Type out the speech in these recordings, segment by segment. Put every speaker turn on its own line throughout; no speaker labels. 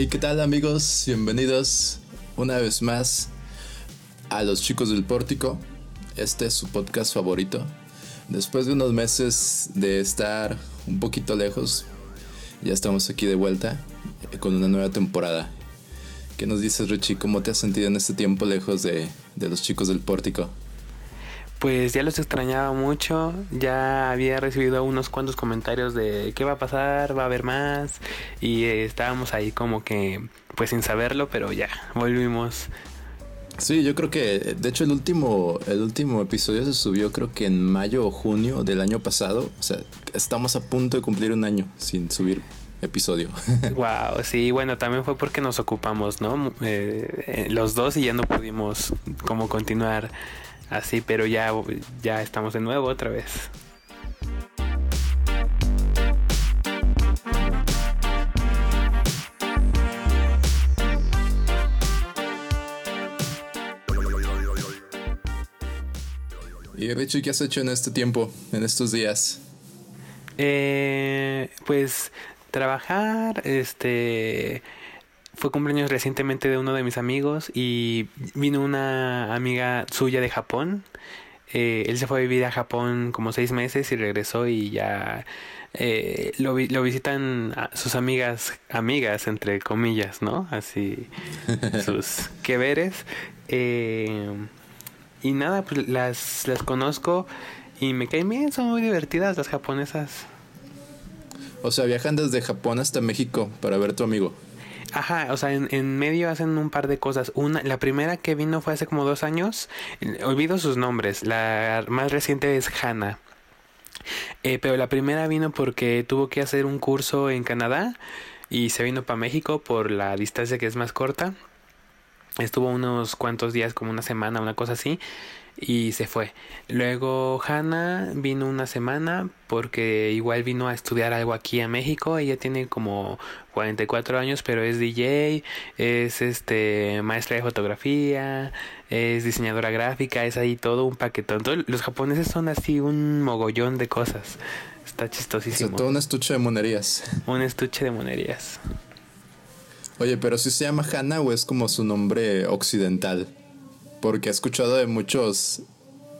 Hey, ¿qué tal amigos? Bienvenidos una vez más a Los Chicos del Pórtico. Este es su podcast favorito. Después de unos meses de estar un poquito lejos, ya estamos aquí de vuelta con una nueva temporada. ¿Qué nos dices, Richie? ¿Cómo te has sentido en este tiempo lejos de, de los chicos del pórtico?
Pues ya los extrañaba mucho, ya había recibido unos cuantos comentarios de qué va a pasar, va a haber más y eh, estábamos ahí como que pues sin saberlo, pero ya volvimos.
Sí, yo creo que de hecho el último el último episodio se subió creo que en mayo o junio del año pasado, o sea, estamos a punto de cumplir un año sin subir episodio.
wow, sí, bueno, también fue porque nos ocupamos, ¿no? Eh, eh, los dos y ya no pudimos como continuar así, pero ya, ya estamos de nuevo otra vez.
Y Richie, ¿qué has hecho en este tiempo, en estos días?
Eh, pues trabajar, este fue cumpleaños recientemente de uno de mis amigos y vino una amiga suya de Japón. Eh, él se fue a vivir a Japón como seis meses y regresó y ya eh, lo, lo, visitan sus amigas, amigas entre comillas, ¿no? Así, sus que veres. Eh, y nada, pues las, las conozco y me caen bien, son muy divertidas las japonesas.
O sea, viajan desde Japón hasta México para ver a tu amigo.
Ajá, o sea, en, medio hacen un par de cosas. Una, la primera que vino fue hace como dos años. Olvido sus nombres. La más reciente es Hannah. Eh, pero la primera vino porque tuvo que hacer un curso en Canadá y se vino para México por la distancia que es más corta. Estuvo unos cuantos días, como una semana, una cosa así y se fue. Luego Hannah vino una semana porque igual vino a estudiar algo aquí a México. Ella tiene como 44 años, pero es DJ, es este maestra de fotografía, es diseñadora gráfica, es ahí todo un paquetón. los japoneses son así un mogollón de cosas. Está chistosísimo.
todo un estuche de monerías.
Un estuche de monerías.
Oye, pero si se llama Hannah o es como su nombre occidental porque he escuchado de muchos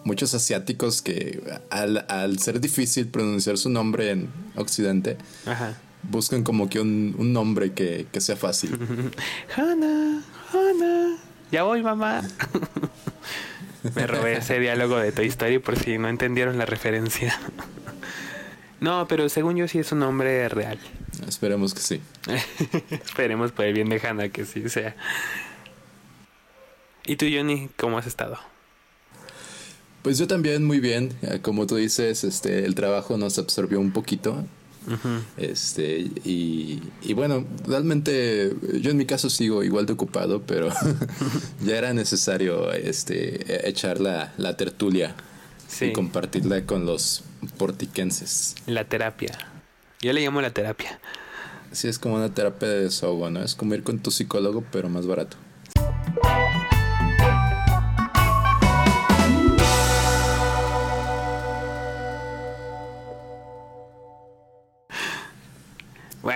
muchos asiáticos que al, ser difícil pronunciar su nombre en Occidente, buscan como que un, nombre que, sea fácil.
Hannah, Hannah, ya voy mamá. Me robé ese diálogo de Toy Story por si no entendieron la referencia. No, pero según yo sí es un nombre real.
Esperemos que sí.
Esperemos por el bien de Hannah que sí sea. ¿Y tú, Johnny, cómo has estado?
Pues yo también muy bien. Como tú dices, este, el trabajo nos absorbió un poquito. Este, y, y, bueno, realmente yo en mi caso sigo igual de ocupado, pero ya era necesario este, echar la, la tertulia y compartirla con los portiquenses.
La terapia. Yo le llamo la terapia.
Sí, es como una terapia de desahogo, ¿no? Es como ir con tu psicólogo, pero más barato.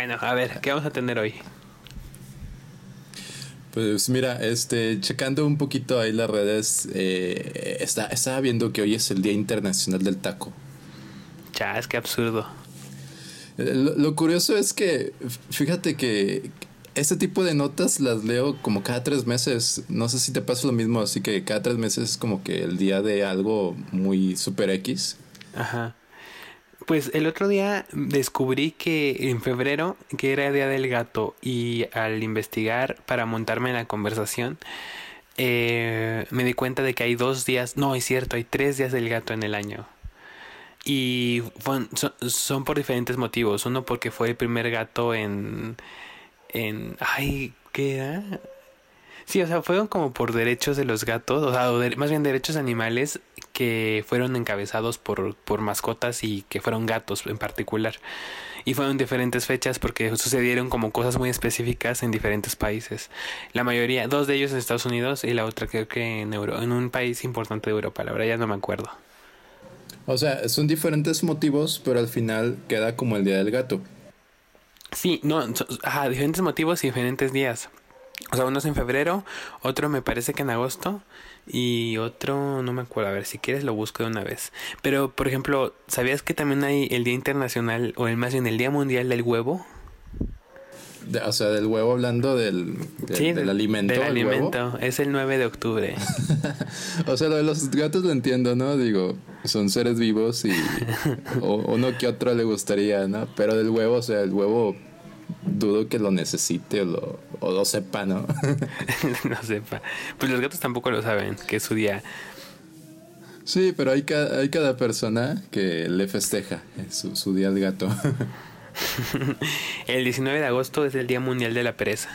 Bueno, a ver, ¿qué vamos a tener hoy?
Pues mira, este, checando un poquito ahí las redes, eh, está, estaba viendo que hoy es el Día Internacional del Taco.
Ya, es que absurdo.
Eh, lo, curioso es que, fíjate que este tipo de notas las leo como cada tres meses. No sé si te pasa lo mismo, así que cada tres meses es como que el día de algo muy super X.
Ajá. Pues el otro día descubrí que en febrero, que era Día del Gato, y al investigar para montarme en la conversación, eh, me di cuenta de que hay dos días, no, es cierto, hay tres días del gato en el año. Y son, por diferentes motivos. Uno porque fue el primer gato en... en ay, ¿qué era? Sí, o sea, fueron como por derechos de los gatos, o sea, más bien derechos animales que fueron encabezados por, por mascotas y que fueron gatos en particular. Y fueron diferentes fechas porque sucedieron como cosas muy específicas en diferentes países. La mayoría, dos de ellos en Estados Unidos y la otra creo que en, Euro, en un país importante de Europa, la verdad ya no me acuerdo.
O sea, son diferentes motivos, pero al final queda como el Día del Gato.
Sí, no, ajá, diferentes motivos y diferentes días. O sea, uno es en febrero, otro me parece que en agosto y otro no me acuerdo. A ver, si quieres lo busco de una vez. Pero, por ejemplo, ¿sabías que también hay el Día Internacional o el más bien el Día Mundial del Huevo?
o sea, del huevo hablando del, del, alimento.
Del alimento. Es el 9 de octubre.
o sea, lo de los gatos lo entiendo, ¿no? Digo, son seres vivos y o, uno que otro le gustaría, ¿no? Pero del huevo, o sea, el huevo dudo que lo necesite o lo, o lo sepa, ¿no?
no sepa. Pues los gatos tampoco lo saben, que es su día.
Sí, pero hay cada, hay cada persona que le festeja su, su día al gato.
el 19 de agosto es el Día Mundial de la Pereza.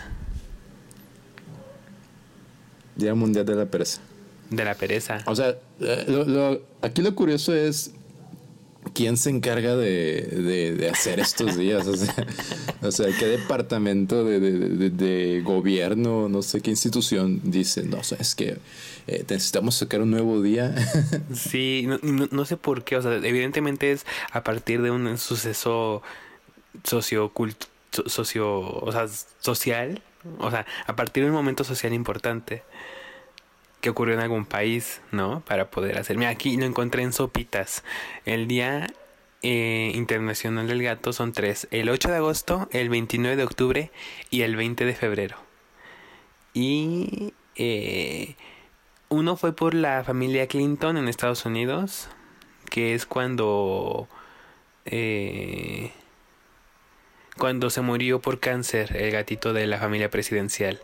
Día Mundial de la Pereza.
De la pereza.
O sea, eh, aquí lo curioso es quién se encarga de, hacer estos días. O sea, qué departamento de, gobierno, no sé qué institución dice, no, o es que eh, necesitamos sacar un nuevo día.
sí, no, sé por qué, o sea, evidentemente es a partir de un suceso socio, socio o sea, social, o sea, a partir de un momento social importante que ocurrió en algún país, ¿no? Para poder hacer. Mira, aquí lo encontré en Sopitas. El Día eh, Internacional del Gato son tres. El 8 de agosto, el 29 de octubre y el 20 de febrero. Y eh, uno fue por la familia Clinton en Estados Unidos, que es cuando... Eh, cuando se murió por cáncer el gatito de la familia presidencial.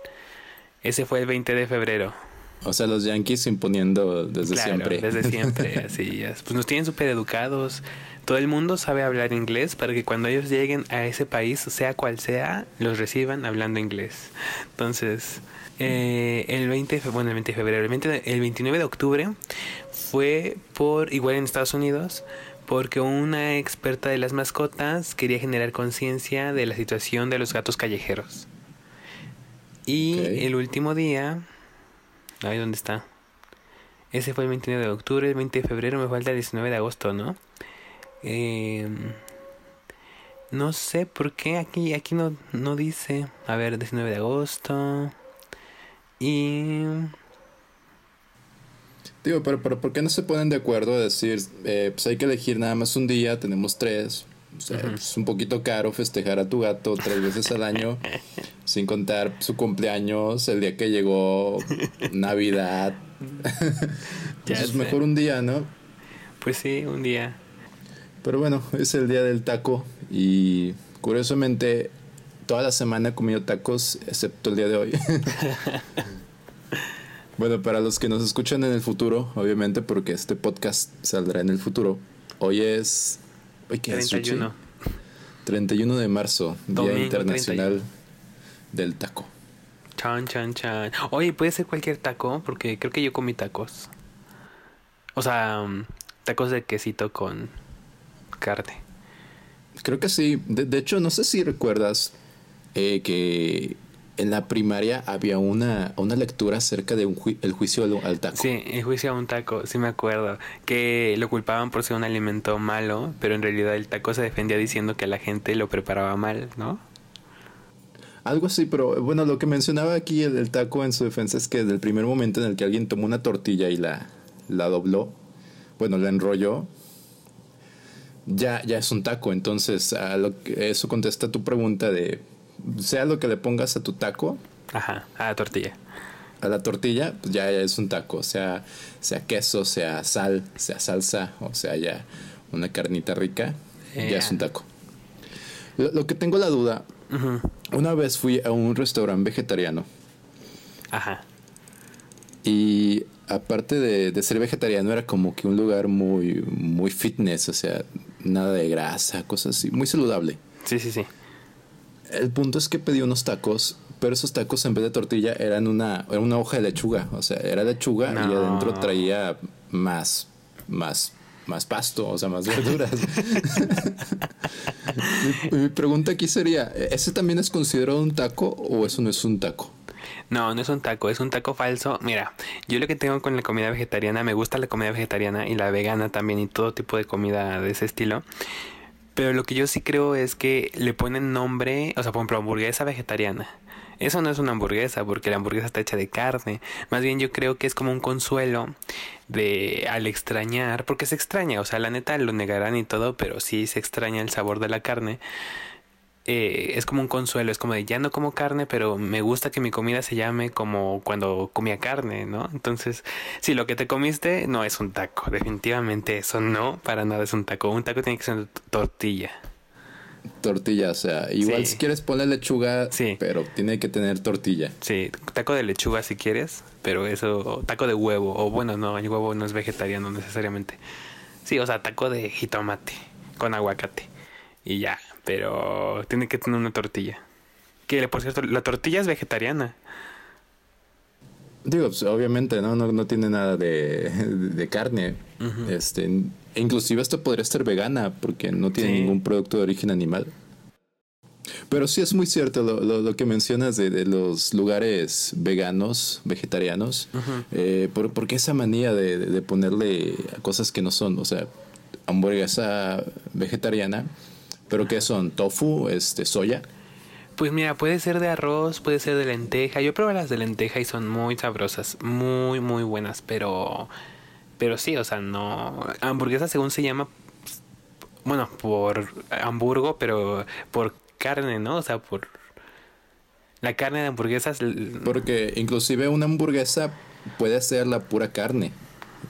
Ese fue el 20 de febrero.
O sea, los yankees imponiendo desde siempre.
Desde siempre, así es. Pues nos tienen súper educados. Todo el mundo sabe hablar inglés para que cuando ellos lleguen a ese país, sea cual sea, los reciban hablando inglés. Entonces, eh, el 20 de, bueno, el 20 de febrero, el, 20 el 29 de octubre fue por, igual en Estados Unidos, porque una experta de las mascotas quería generar conciencia de la situación de los gatos callejeros. Y el último día Ay, ¿dónde está? Ese fue el 29 de octubre, el 20 de febrero, me falta el 19 de agosto, ¿no? Em, no sé por qué aquí, aquí no, no dice. A ver, 19 de agosto. Y...
Digo, pero, pero ¿por qué no se ponen de acuerdo a decir, eh, pues hay que elegir nada más un día, tenemos tres, o sea, es un poquito caro festejar a tu gato tres veces al año, sin contar su cumpleaños, el día que llegó, Navidad. ya es mejor un día, ¿no?
Pues sí, un día.
Pero bueno, es el día del taco y curiosamente toda la semana he comido tacos, excepto el día de hoy. bueno, para los que nos escuchan en el futuro, obviamente porque este podcast saldrá en el futuro, hoy es 31. 31 de marzo, Día Internacional del Taco.
Chan, chan, chan. Oye, puede ser cualquier taco, porque creo que yo comí tacos. O sea, tacos de quesito con carne.
Creo que sí. De, hecho, no sé si recuerdas eh, que en la primaria había una, una lectura acerca de el juicio al, taco.
Sí, el juicio a un taco, sí me acuerdo. Que lo culpaban por ser un alimento malo, pero en realidad el taco se defendía diciendo que la gente lo preparaba mal, ¿no?
Algo así, pero bueno, lo que mencionaba aquí el, taco en su defensa es que desde el primer momento en el que alguien tomó una tortilla y la, la dobló, bueno, la enrolló, ya, ya es un taco. Entonces, a lo que, eso contesta tu pregunta de sea lo que le pongas a tu taco.
Ajá, a la tortilla.
A la tortilla, pues ya, es un taco. Sea, sea queso, sea sal, sea salsa, o sea ya una carnita rica, ya es un taco. Lo, que tengo la duda, una vez fui a un restaurante vegetariano.
Ajá.
Y aparte de, de, ser vegetariano, era como que un lugar muy, muy fitness, o sea, nada de grasa, cosas así, muy saludable.
Sí, sí, sí.
El punto es que pedí unos tacos, pero esos tacos en vez de tortilla eran una, era una hoja de lechuga. O sea, era lechuga y adentro traía más, más, más pasto, o sea, más verduras. mi, pregunta aquí sería, ¿ese también es considerado un taco o eso no es un taco?
No, no es un taco, es un taco falso. Mira, yo lo que tengo con la comida vegetariana, me gusta la comida vegetariana y la vegana también y todo tipo de comida de ese estilo Pero lo que yo sí creo es que le ponen nombre, o sea, por ejemplo, hamburguesa vegetariana. Eso no es una hamburguesa, porque la hamburguesa está hecha de carne. Más bien yo creo que es como un consuelo de al extrañar, porque se extraña, o sea, la neta lo negarán y todo, pero sí se extraña el sabor de la carne. Eh, es como un consuelo, es como de ya no como carne, pero me gusta que mi comida se llame como cuando comía carne, ¿no? Entonces, si lo que te comiste no es un taco, definitivamente eso no, para nada es un taco. Un taco tiene que ser tortilla.
Tortilla, o sea, igual si quieres poner lechuga,
sí.
pero tiene que tener tortilla.
Sí, taco de lechuga si quieres, pero eso, taco de huevo, o bueno, no, el huevo no es vegetariano necesariamente. Sí, o sea, taco de jitomate con aguacate y ya, pero tiene que tener una tortilla. Que por cierto, la tortilla es vegetariana.
Digo, pues, obviamente, ¿no? ¿no? No, tiene nada de, de carne. Este, inclusive esto podría ser vegana porque no tiene ningún producto de origen animal. Pero sí es muy cierto lo, lo, que mencionas de, de, los lugares veganos, vegetarianos, eh, por, porque esa manía de, de, ponerle cosas que no son, o sea, hamburguesa vegetariana, pero que son tofu, este, soya.
Pues mira, puede ser de arroz, puede ser de lenteja. Yo probé las de lenteja y son muy sabrosas, muy, muy buenas, pero pero sí, o sea, no. Hamburguesa según se llama. Bueno, por hamburgo, pero por carne, ¿no? O sea, por. La carne de hamburguesas.
Porque inclusive una hamburguesa puede ser la pura carne.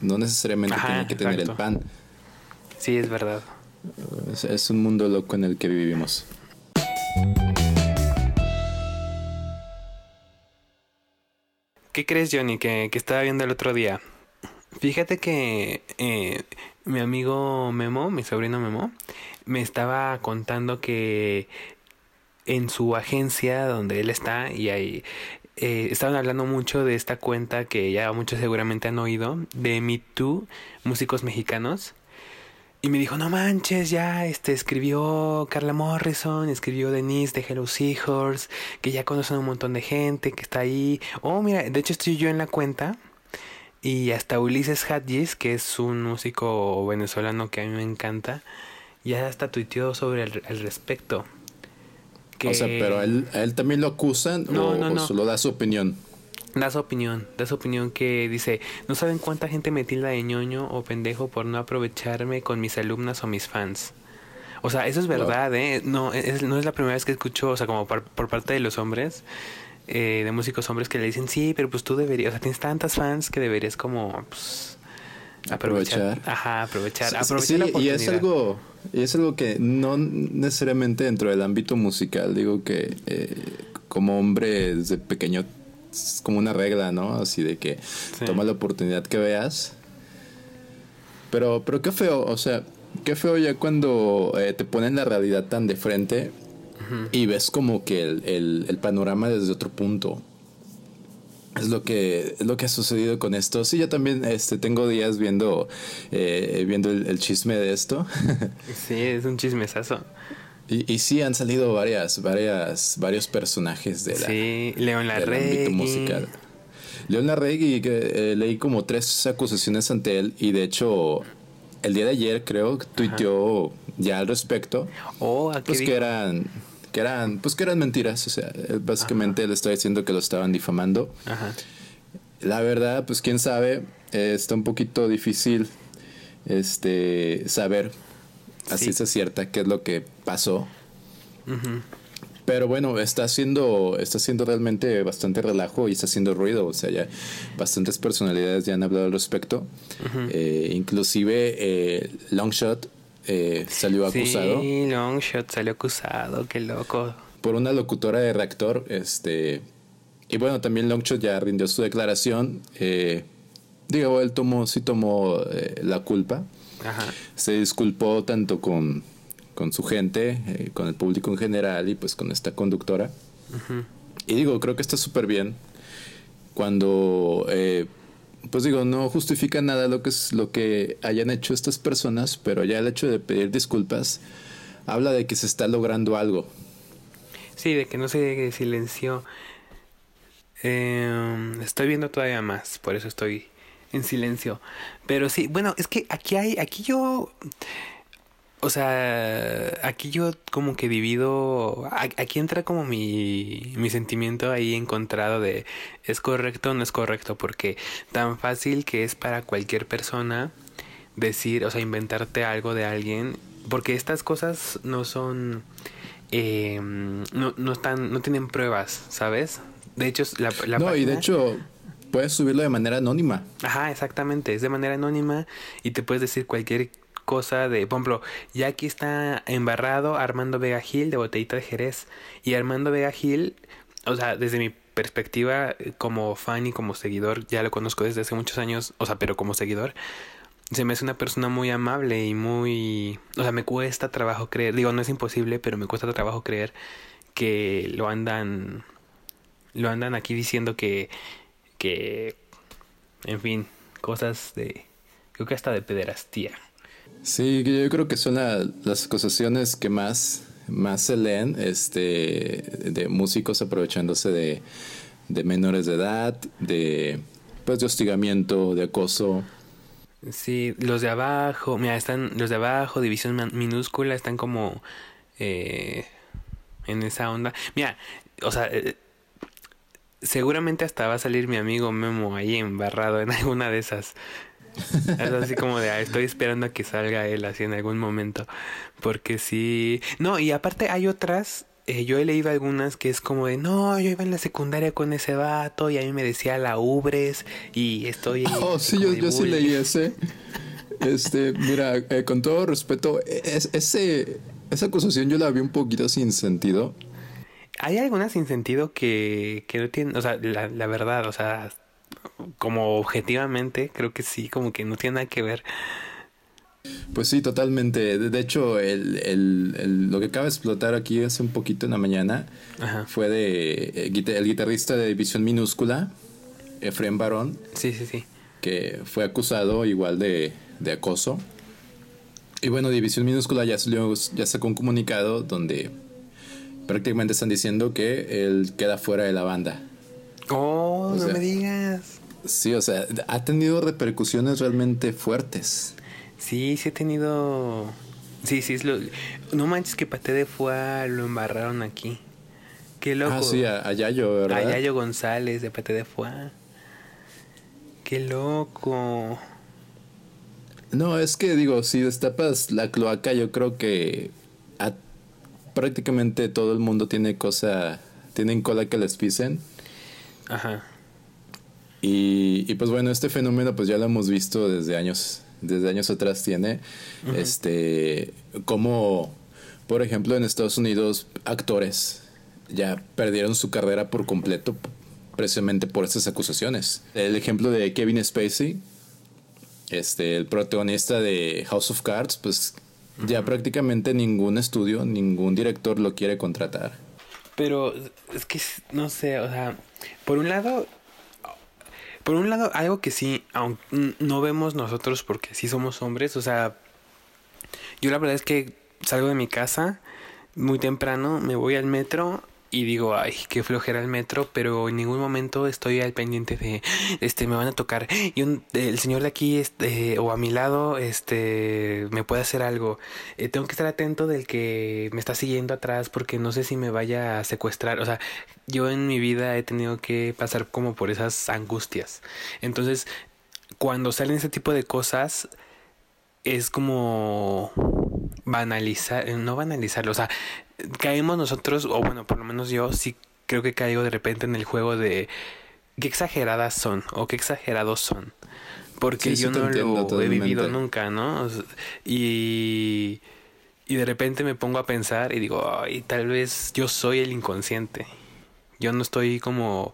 No necesariamente tiene que tener el pan.
Sí, es verdad.
Es, un mundo loco en el que vivimos.
¿Qué crees, Johnny, que, que estaba viendo el otro día? Fíjate que eh, mi amigo Memo, mi sobrino Memo, me estaba contando que en su agencia donde él está y ahí eh, estaban hablando mucho de esta cuenta que ya muchos seguramente han oído de Me Too, músicos mexicanos. Y me dijo, no manches, ya este escribió Carla Morrison, escribió Denise de Hello Seahorse, que ya conocen un montón de gente que está ahí. Oh, mira, de hecho estoy yo en la cuenta y hasta Ulises Hadjis, que es un músico venezolano que a mí me encanta, ya hasta tuiteó sobre el, respecto.
O sea, pero él, él también lo acusan o, solo da su opinión.
Da su opinión, da su opinión que dice, no saben cuánta gente me tilda de ñoño o pendejo por no aprovecharme con mis alumnas o mis fans. O sea, eso es verdad, ¿eh? No es, no es la primera vez que escucho, o sea, como por parte de los hombres, eh, de músicos hombres que le dicen, sí, pero pues tú deberías, o sea, tienes tantas fans que deberías como pues, aprovechar. Ajá, aprovechar. aprovechar
y es algo, y es algo que no necesariamente dentro del ámbito musical, digo que eh, como hombre desde pequeño es como una regla, ¿no? Así de que toma la oportunidad que veas. Pero, pero qué feo, o sea, qué feo ya cuando eh, te ponen la realidad tan de frente y ves como que el, panorama desde otro punto. Es lo que es lo que ha sucedido con esto. Sí, yo también este, tengo días viendo, eh, viendo el, chisme de esto.
sí, es un chismesazo.
Y, y sí, han salido varias, varias, varios personajes de la,
sí, León Larregui. musical.
León Larregui, que eh, leí como tres acusaciones ante él y de hecho el día de ayer creo que tuiteó ya al respecto.
Oh,
pues que eran que eran, pues que eran mentiras. O sea, básicamente él está diciendo que lo estaban difamando. Ajá. La verdad, pues quién sabe, eh, está un poquito difícil este saber así se cierta qué es lo que pasó. Pero bueno, está haciendo, está haciendo realmente bastante relajo y está haciendo ruido. O sea, ya bastantes personalidades ya han hablado al respecto. Eh, inclusive eh, Longshot eh, salió acusado.
Sí, Longshot salió acusado, qué loco.
Por una locutora de reactor, este. Y bueno, también Longshot ya rindió su declaración. Eh, digo, él tomó, sí tomó la culpa. Ajá. Se disculpó tanto con, con su gente, eh, con el público en general y pues con esta conductora. Y digo, creo que está súper bien cuando pues digo, no justifica nada lo que es lo que hayan hecho estas personas, pero ya el hecho de pedir disculpas habla de que se está logrando algo.
Sí, de que no se silenció. Eh, estoy viendo todavía más, por eso estoy en silencio. Pero sí, bueno, es que aquí hay, aquí yo o sea, aquí yo como que divido, aquí entra como mi, mi sentimiento ahí encontrado de es correcto o no es correcto, porque tan fácil que es para cualquier persona decir, o sea, inventarte algo de alguien, porque estas cosas no son, eh, no, no están, no tienen pruebas, ¿sabes? De hecho, la, la
No, y de hecho, puedes subirlo de manera anónima.
Ajá, exactamente, es de manera anónima y te puedes decir cualquier cosa de, por ejemplo, ya aquí está embarrado Armando Vega Gil de Botellita de Jerez. Y Armando Vega Gil, o sea, desde mi perspectiva como fan y como seguidor, ya lo conozco desde hace muchos años, o sea, pero como seguidor, se me hace una persona muy amable y muy... O sea, me cuesta trabajo creer, digo, no es imposible, pero me cuesta trabajo creer que lo andan... Lo andan aquí diciendo que... que... En fin, cosas de... Creo que hasta de pederastía.
Sí, yo creo que son las acusaciones que más, más se leen este, de músicos aprovechándose de, de menores de edad, de, pues, de hostigamiento, de acoso.
Sí, los de abajo, mira, están los de abajo, división minúscula, están como eh, en esa onda. Mira, o sea, eh, seguramente hasta va a salir mi amigo Memo ahí embarrado en alguna de esas. Es así como de, ah, estoy esperando a que salga él así en algún momento. Porque sí. No, y aparte hay otras. Eh, yo he leído algunas que es como de, no, yo iba en la secundaria con ese vato y a mí me decía la ubres y estoy...
Oh, sí, yo, yo sí leí ese. Este, mira, eh, con todo respeto, es, ese, esa acusación yo la vi un poquito sin sentido.
Hay algunas sin sentido que, que no tienen, o sea, la, la verdad, o sea, como objetivamente, creo que sí, como que no tiene nada que ver.
Pues sí, totalmente. De hecho, el, el, lo que acaba de explotar aquí hace un poquito en la mañana fue de eh, el guitarrista de División Minúscula, Efraín Barón.
Sí, sí, sí.
Que fue acusado igual de, de acoso. Y bueno, División Minúscula ya, salió, ya sacó un comunicado donde prácticamente están diciendo que él queda fuera de la banda.
Oh, no me digas.
Sí, o sea, ha tenido repercusiones realmente fuertes.
Sí, sí ha tenido. Sí, sí, es lo. No manches que Pate de Fua lo embarraron aquí. Qué loco.
Ah, sí, a, Yayo, ¿verdad?
A Yayo González de Pate de Fua. Qué loco.
No, es que digo, si destapas la cloaca, yo creo que prácticamente todo el mundo tiene cosa, tienen cola que les pisen.
Ajá.
Y, pues bueno, este fenómeno pues ya lo hemos visto desde años, desde años atrás tiene, este, como, por ejemplo, en Estados Unidos, actores ya perdieron su carrera por completo precisamente por estas acusaciones. El ejemplo de Kevin Spacey, este, el protagonista de House of Cards, pues ya prácticamente ningún estudio, ningún director lo quiere contratar.
Pero es que no sé, o sea, por un lado, por un lado, algo que sí, aunque no vemos nosotros porque sí somos hombres, o sea, yo la verdad es que salgo de mi casa muy temprano, me voy al metro y digo, ay, qué flojera el metro, pero en ningún momento estoy al pendiente de, este, me van a tocar y el señor de aquí, este, o a mi lado, este, me puede hacer algo. Eh, tengo que estar atento del que me está siguiendo atrás porque no sé si me vaya a secuestrar. O sea, yo en mi vida he tenido que pasar como por esas angustias. Entonces, cuando salen ese tipo de cosas, es como banalizar, no banalizarlo, o sea, caemos nosotros, o bueno, por lo menos yo sí creo que caigo de repente en el juego de qué exageradas son o qué exagerados son. Porque yo no lo he vivido nunca, ¿no? y, y de repente me pongo a pensar y digo, ay, tal vez yo soy el inconsciente. Yo no estoy como...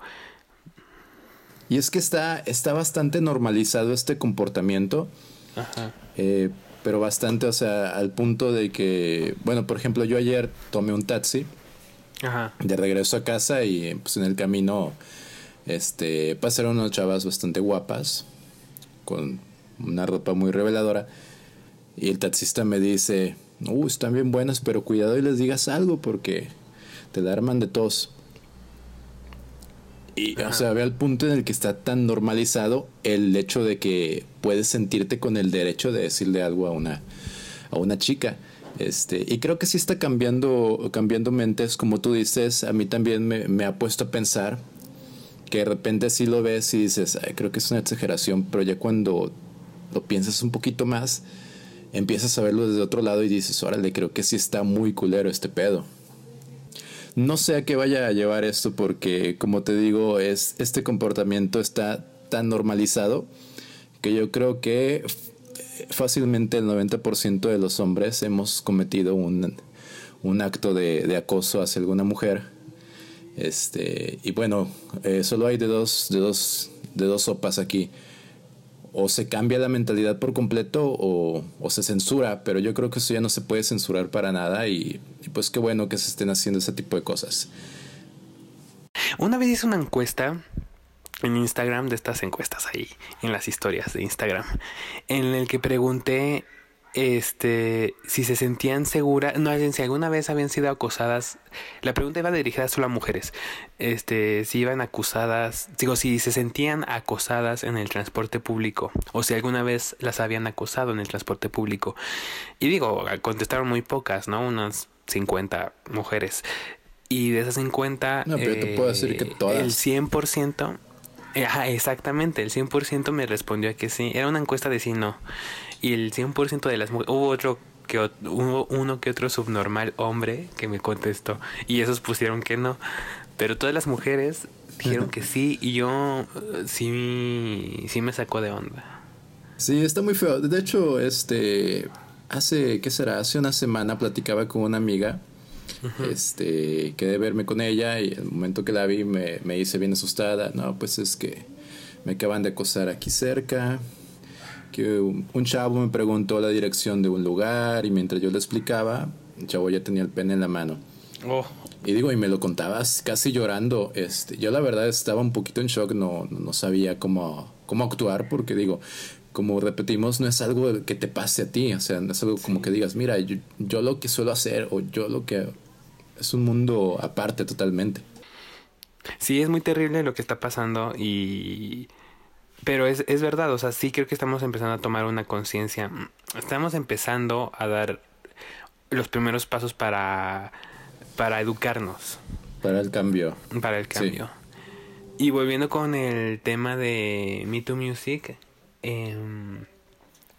Y es que está, está bastante normalizado este comportamiento.
Ajá.
Eh, pero bastante, o sea, al punto de que, bueno, por ejemplo, yo ayer tomé un taxi
Ajá.
de regreso a casa y pues en el camino este pasaron unas chavas bastante guapas con una ropa muy reveladora y el taxista me dice, "Uh, están bien buenas, pero cuidado y les digas algo porque te la arman de tos." Y, o sea, ve al punto en el que está tan normalizado el hecho de que puedes sentirte con el derecho de decirle algo a una, a una chica. Este, y creo que sí está cambiando, cambiando mentes, como tú dices, a mí también me, me ha puesto a pensar que de repente sí lo ves y dices, creo que es una exageración, pero ya cuando lo piensas un poquito más, empiezas a verlo desde otro lado y dices, órale, creo que sí está muy culero este pedo. No sé a qué vaya a llevar esto porque, como te digo, es, este comportamiento está tan normalizado que yo creo que fácilmente el 90% de los hombres hemos cometido un, acto de, acoso hacia alguna mujer. Este, y bueno, eh, solo hay de dos, de, dos, de dos sopas aquí o se cambia la mentalidad por completo o, se censura, pero yo creo que eso ya no se puede censurar para nada y, pues qué bueno que se estén haciendo ese tipo de cosas.
Una vez hice una encuesta en Instagram de estas encuestas ahí, en las historias de Instagram, en el que pregunté este, si se sentían seguras, no, si alguna vez habían sido acosadas, la pregunta iba dirigida solo a mujeres, este, si iban acusadas, digo, si se sentían acosadas en el transporte público, o si alguna vez las habían acosado en el transporte público. Y digo, contestaron muy pocas, ¿no? Unas 50 mujeres. Y de esas 50,
no, pero te puedo decir que eh, todas.
el 100%, ajá, exactamente, el 100% me respondió que sí. Era una encuesta de sí, no y el 100% de las mujeres, hubo otro que hubo uno que otro subnormal hombre que me contestó y esos pusieron que no, pero todas las mujeres dijeron que sí y yo sí sí me sacó de onda.
Sí, está muy feo. De hecho, este hace ¿qué será? Hace una semana platicaba con una amiga este, quedé verme con ella y el momento que la vi me, me hice bien asustada. No, pues es que me acaban de acosar aquí cerca, que un chavo me preguntó la dirección de un lugar y mientras yo le explicaba, el chavo ya tenía el pene en la mano. Oh. Y digo, y me lo contabas casi llorando. Este, yo la verdad estaba un poquito en shock, no, no sabía cómo, cómo actuar porque digo, como repetimos, no es algo que te pase a ti, o sea, no es algo como que digas, mira, yo, yo lo que suelo hacer o yo lo que... Es un mundo aparte totalmente.
Sí, es muy terrible lo que está pasando y pero es, es verdad, o sea, sí creo que estamos empezando a tomar una conciencia. Estamos empezando a dar los primeros pasos para, para educarnos.
Para el cambio.
Para el cambio. Y volviendo con el tema de Me Too Music. Eh,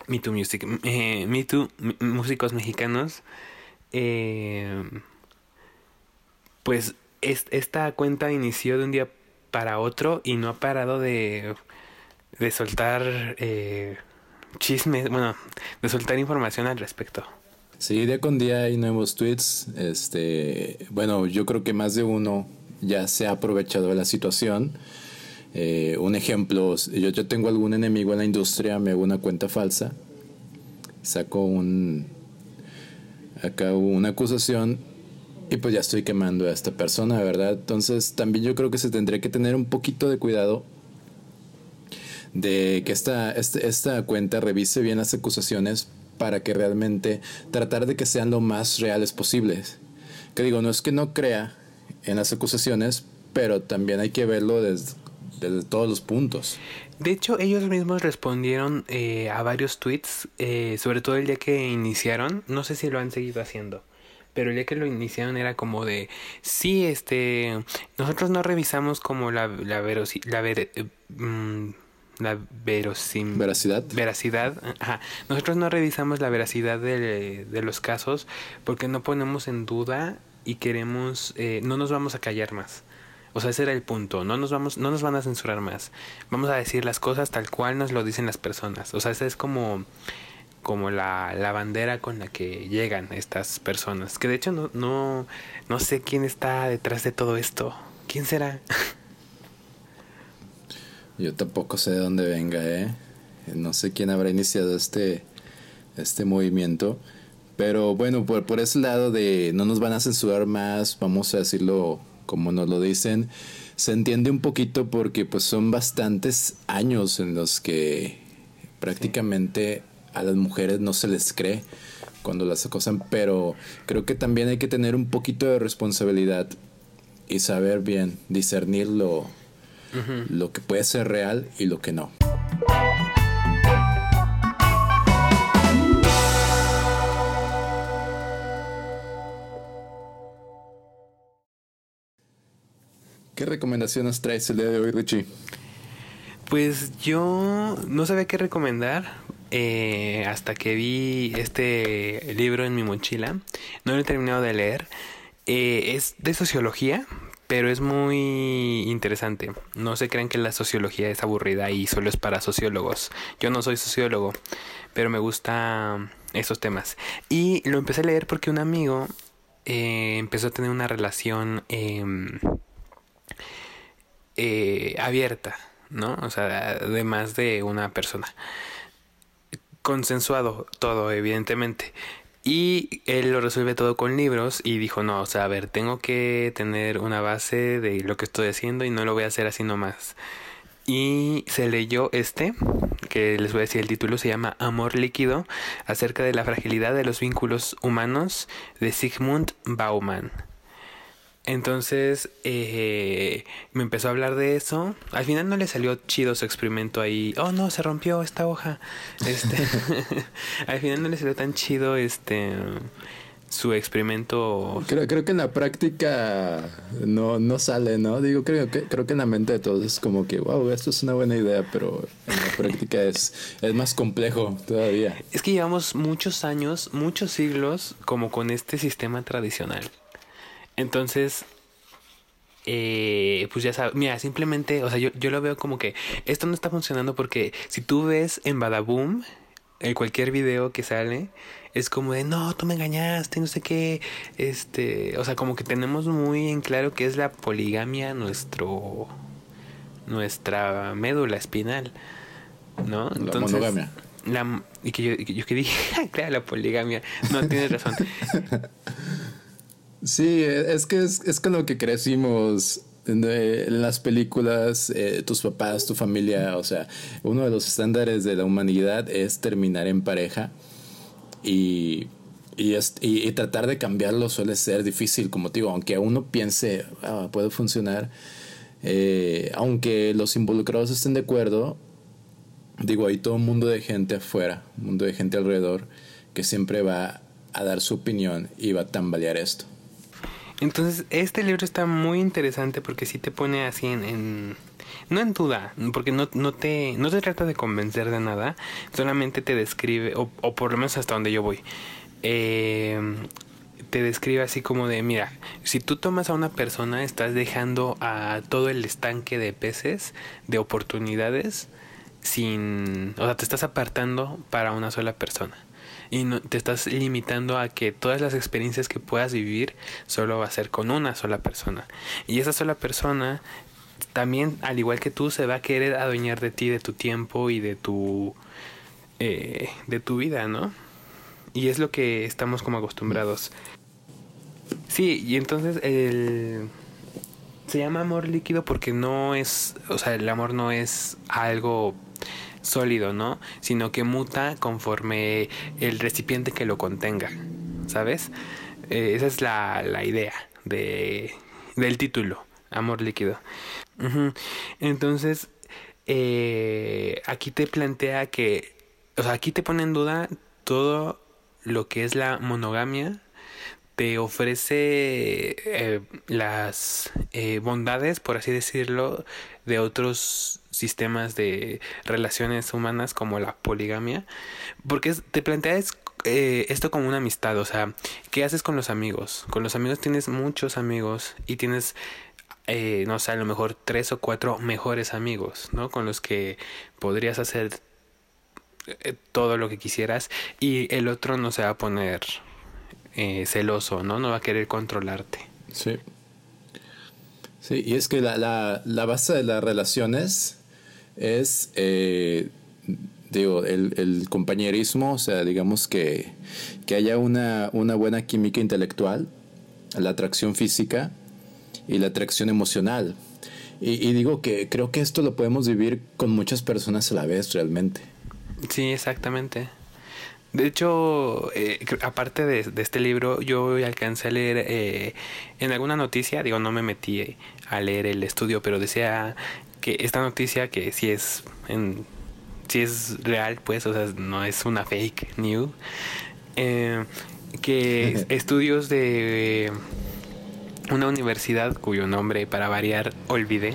Me Too Music. Eh, Me Too Músicos Mexicanos. Eh, pues esta cuenta inició de un día para otro y no ha parado de de soltar eh, chismes, bueno, de soltar información al respecto.
Sí, día con día hay nuevos tweets. Este, bueno, yo creo que más de uno ya se ha aprovechado de la situación. Eh, un ejemplo, yo, yo tengo algún enemigo en la industria, me hago una cuenta falsa, saco un acá una acusación y pues ya estoy quemando a esta persona, ¿verdad? Entonces también yo creo que se tendría que tener un poquito de cuidado de que esta, este, esta cuenta revise bien las acusaciones para que realmente tratar de que sean lo más reales posibles. Que digo, no es que no crea en las acusaciones, pero también hay que verlo desde, todos los puntos.
De hecho, ellos mismos respondieron eh, a varios tweets, eh, sobre todo el día que iniciaron, no sé si lo han seguido haciendo pero el día que lo iniciaron era como de sí este nosotros no revisamos como la la, la ver, eh, mm, la verosim
veracidad.
Veracidad. Ajá. Nosotros no revisamos la veracidad de, de, los casos porque no ponemos en duda y queremos, eh, no nos vamos a callar más. O sea, ese era el punto. No nos vamos, no nos van a censurar más. Vamos a decir las cosas tal cual nos lo dicen las personas. O sea, esa es como, como la, la bandera con la que llegan estas personas. Que de hecho no, no, no sé quién está detrás de todo esto. ¿Quién será?
Yo tampoco sé de dónde venga, ¿eh? No sé quién habrá iniciado este, este movimiento. Pero bueno, por, por ese lado de no nos van a censurar más, vamos a decirlo como nos lo dicen, se entiende un poquito porque pues son bastantes años en los que prácticamente a las mujeres no se les cree cuando las acosan, pero creo que también hay que tener un poquito de responsabilidad y saber bien discernirlo lo lo que puede ser real y lo que no. ¿Qué recomendaciones traes el día de hoy, Richie?
Pues yo no sabía qué recomendar eh, hasta que vi este libro en mi mochila. No lo he terminado de leer. Eh, es de sociología, pero es muy interesante. No se crean que la sociología es aburrida y solo es para sociólogos. Yo no soy sociólogo, pero me gustan esos temas. Y lo empecé a leer porque un amigo eh, empezó a tener una relación em, eh, abierta, ¿no? O sea, de más de una persona. Consensuado todo, evidentemente. Y él lo resuelve todo con libros y dijo, no, o sea, a ver, tengo que tener una base de lo que estoy haciendo y no lo voy a hacer así nomás. Y se leyó este, que les voy a decir el título, se llama Amor líquido, acerca de la fragilidad de los vínculos humanos de Sigmund Bauman. Entonces eh, me empezó a hablar de eso. Al final no le salió chido su experimento ahí. Oh no, se rompió esta hoja. Este, al final no le salió tan chido este su experimento.
Creo, creo que en la práctica no, no sale, ¿no? Digo, creo que, creo que en la mente de todos es como que, wow, esto es una buena idea, pero en la práctica es, es más complejo todavía.
Es que llevamos muchos años, muchos siglos como con este sistema tradicional. Entonces, eh, pues ya sabes, mira, simplemente, o sea, yo, yo lo veo como que esto no está funcionando porque si tú ves en Badaboom, en cualquier video que sale, es como de, no, tú me engañaste, no sé qué, este, o sea, como que tenemos muy en claro que es la poligamia nuestro, nuestra médula espinal, ¿no?
La monogamia.
La, y que yo, y que yo que dije, claro, la poligamia, no, tienes razón.
Sí, es que es, es con lo que crecimos en las películas, eh, tus papás, tu familia, o sea, uno de los estándares de la humanidad es terminar en pareja y, y, y, tratar de cambiarlo suele ser difícil, como te digo, aunque uno piense, ah, puede funcionar, eh, aunque los involucrados estén de acuerdo, digo, hay todo un mundo de gente afuera, un mundo de gente alrededor que siempre va a dar su opinión y va a tambalear esto.
Entonces, este libro está muy interesante porque sí te pone así en, no en duda, porque no, no, te, no te trata de convencer de nada, solamente te describe, o, o por lo menos hasta donde yo voy, eh, te describe así como de, mira, si tú tomas a una persona, estás dejando a todo el estanque de peces, de oportunidades, sin, o sea, te estás apartando para una sola persona y no, te estás limitando a que todas las experiencias que puedas vivir solo va a ser con una sola persona. Y esa sola persona también, al igual que tú, se va a querer adueñar de ti, de tu tiempo y de tu, eh, de tu vida, ¿no? Y es lo que estamos como acostumbrados. Sí, y entonces el... Se llama amor líquido porque no es, o sea, el amor no es algo sólido, ¿no? Sino que muta conforme el recipiente que lo contenga, ¿sabes? Eh, esa es la, la idea de, del título, Amor líquido. Entonces, eh, aquí te plantea que, o sea, aquí te pone en duda todo lo que es la monogamia, te ofrece eh, las bondades, por así decirlo, de otros sistemas de relaciones humanas como la poligamia, porque te planteas eh, esto como una amistad, o sea, ¿qué haces con los amigos? Con los amigos tienes muchos amigos y tienes, eh, no sé, a lo mejor tres o cuatro mejores amigos, ¿no? Con los que podrías hacer eh, todo lo que quisieras y el otro no se va a poner celoso, ¿no? No va a querer controlarte.
Sí. Sí, y es que la, la base de las relaciones es, eh, digo, el, el, compañerismo, o sea, digamos que, que haya una, una buena química intelectual, la atracción física y la atracción emocional. Y, digo que creo que esto lo podemos vivir con muchas personas a la vez realmente.
Sí, exactamente. De hecho, eh, aparte de, de, este libro, yo alcancé a leer eh, en alguna noticia, digo, no me metí a leer el estudio, pero decía que esta noticia que si es en si es real, pues, o sea, no es una fake news, eh, que estudios de una universidad cuyo nombre para variar olvidé,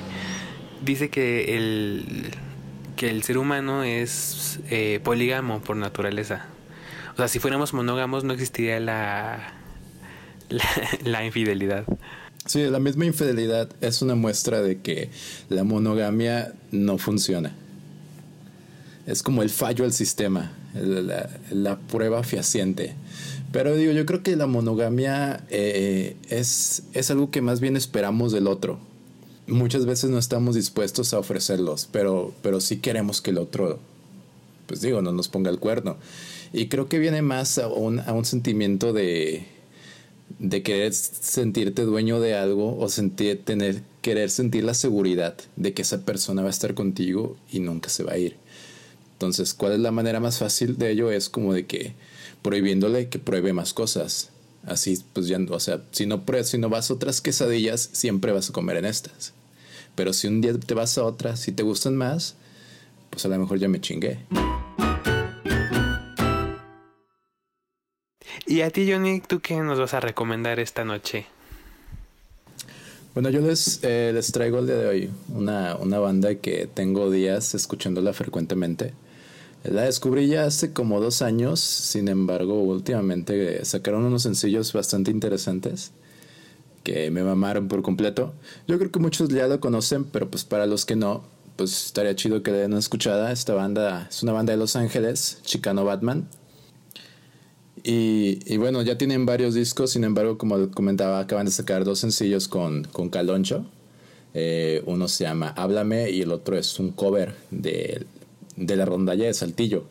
dice que el, que el ser humano es eh, polígamo por naturaleza. O sea, si fuéramos monógamos no existiría la, la, infidelidad.
Sí, la misma infidelidad es una muestra de que la monogamia no funciona. Es como el fallo al sistema, la, prueba fehaciente. Pero digo, yo creo que la monogamia eh, es, es algo que más bien esperamos del otro. Muchas veces no estamos dispuestos a ofrecerlos, pero, pero sí queremos que el otro, pues digo, no nos ponga el cuerno. Y creo que viene más a un, a un sentimiento de, de querer sentirte dueño de algo o sentir, tener, querer sentir la seguridad de que esa persona va a estar contigo y nunca se va a ir. Entonces, ¿cuál es la manera más fácil de ello? Es como de que prohibiéndole que pruebe más cosas. Así, pues ya, o sea, si no, si no vas a otras quesadillas, siempre vas a comer en estas. Pero si un día te vas a otras, si te gustan más, pues a lo mejor ya me chingué.
Y a ti, Johnny, ¿tú qué nos vas a recomendar esta noche?
Bueno, yo les, eh, les traigo el día de hoy una, una banda que tengo días escuchándola frecuentemente. La descubrí ya hace como dos años, sin embargo, últimamente sacaron unos sencillos bastante interesantes que me mamaron por completo. Yo creo que muchos ya lo conocen, pero pues para los que no, pues estaría chido que le den una escuchada. Esta banda es una banda de Los Ángeles, Chicano Batman. Y, bueno, ya tienen varios discos, sin embargo, como comentaba, acaban de sacar dos sencillos con, con Caloncho. Eh, uno se llama Háblame y el otro es un cover de de la rondalla de Saltillo,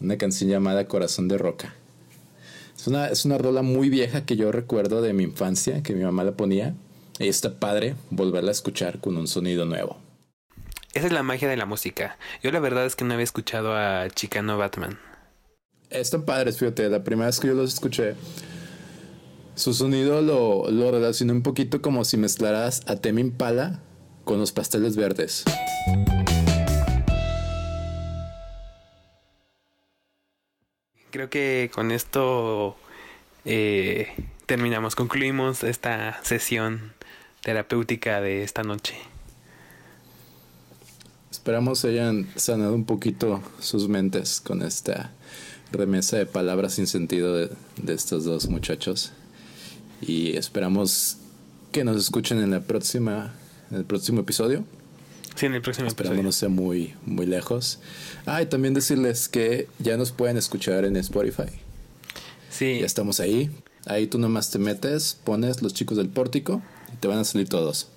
una canción llamada Corazón de Roca. Es una, es una rola muy vieja que yo recuerdo de mi infancia, que mi mamá la ponía, y está padre volverla a escuchar con un sonido nuevo.
Esa es la magia de la música. Yo la verdad es que no había escuchado a Chicano Batman.
Están padres, fíjate, la primera vez que yo los escuché, su sonido lo, lo relacioné un poquito como si mezclaras a Temi Impala con los pasteles verdes.
creo que con esto eh, terminamos, concluimos esta sesión terapéutica de esta noche.
Esperamos hayan sanado un poquito sus mentes con esta remesa de palabras sin sentido de, de estos dos muchachos. Y esperamos que nos escuchen en la próxima, en el próximo episodio.
Sí, en el próximo
Esperando no sea muy, muy lejos. Ah, y también decirles que ya nos pueden escuchar en Spotify.
Sí.
Ya estamos ahí. Ahí tú nomás te metes, pones los chicos del pórtico y te van a salir todos.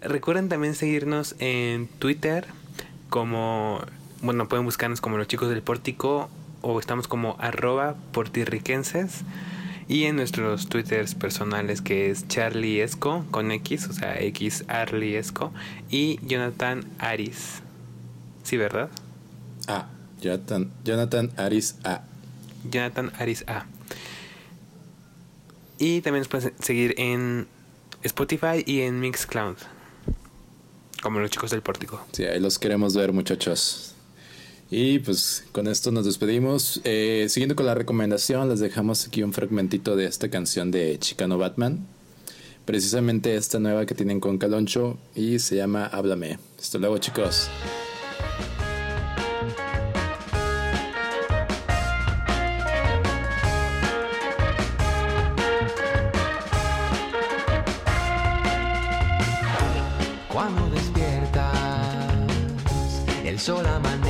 Recuerden también seguirnos en Twitter como, bueno, pueden buscarnos como los chicos del pórtico o estamos como arroba portirriquenses. Y en nuestros twitters personales que es Charlie Esco con X, o sea, X Arlie Esco y Jonathan Aris. ¿Sí, verdad?
Ah, Jonathan, Jonathan Aris A.
Jonathan Aris A. Y también nos pueden seguir en Spotify y en Mixcloud. Como los chicos del pórtico.
Sí, ahí los queremos ver, muchachos. Y pues con esto nos despedimos. Eh, siguiendo con la recomendación, les dejamos aquí un fragmentito de esta canción de Chicano Batman. Precisamente esta nueva que tienen con Caloncho y se llama Háblame. Hasta luego chicos.
Cuando despiertas, el sol amanece.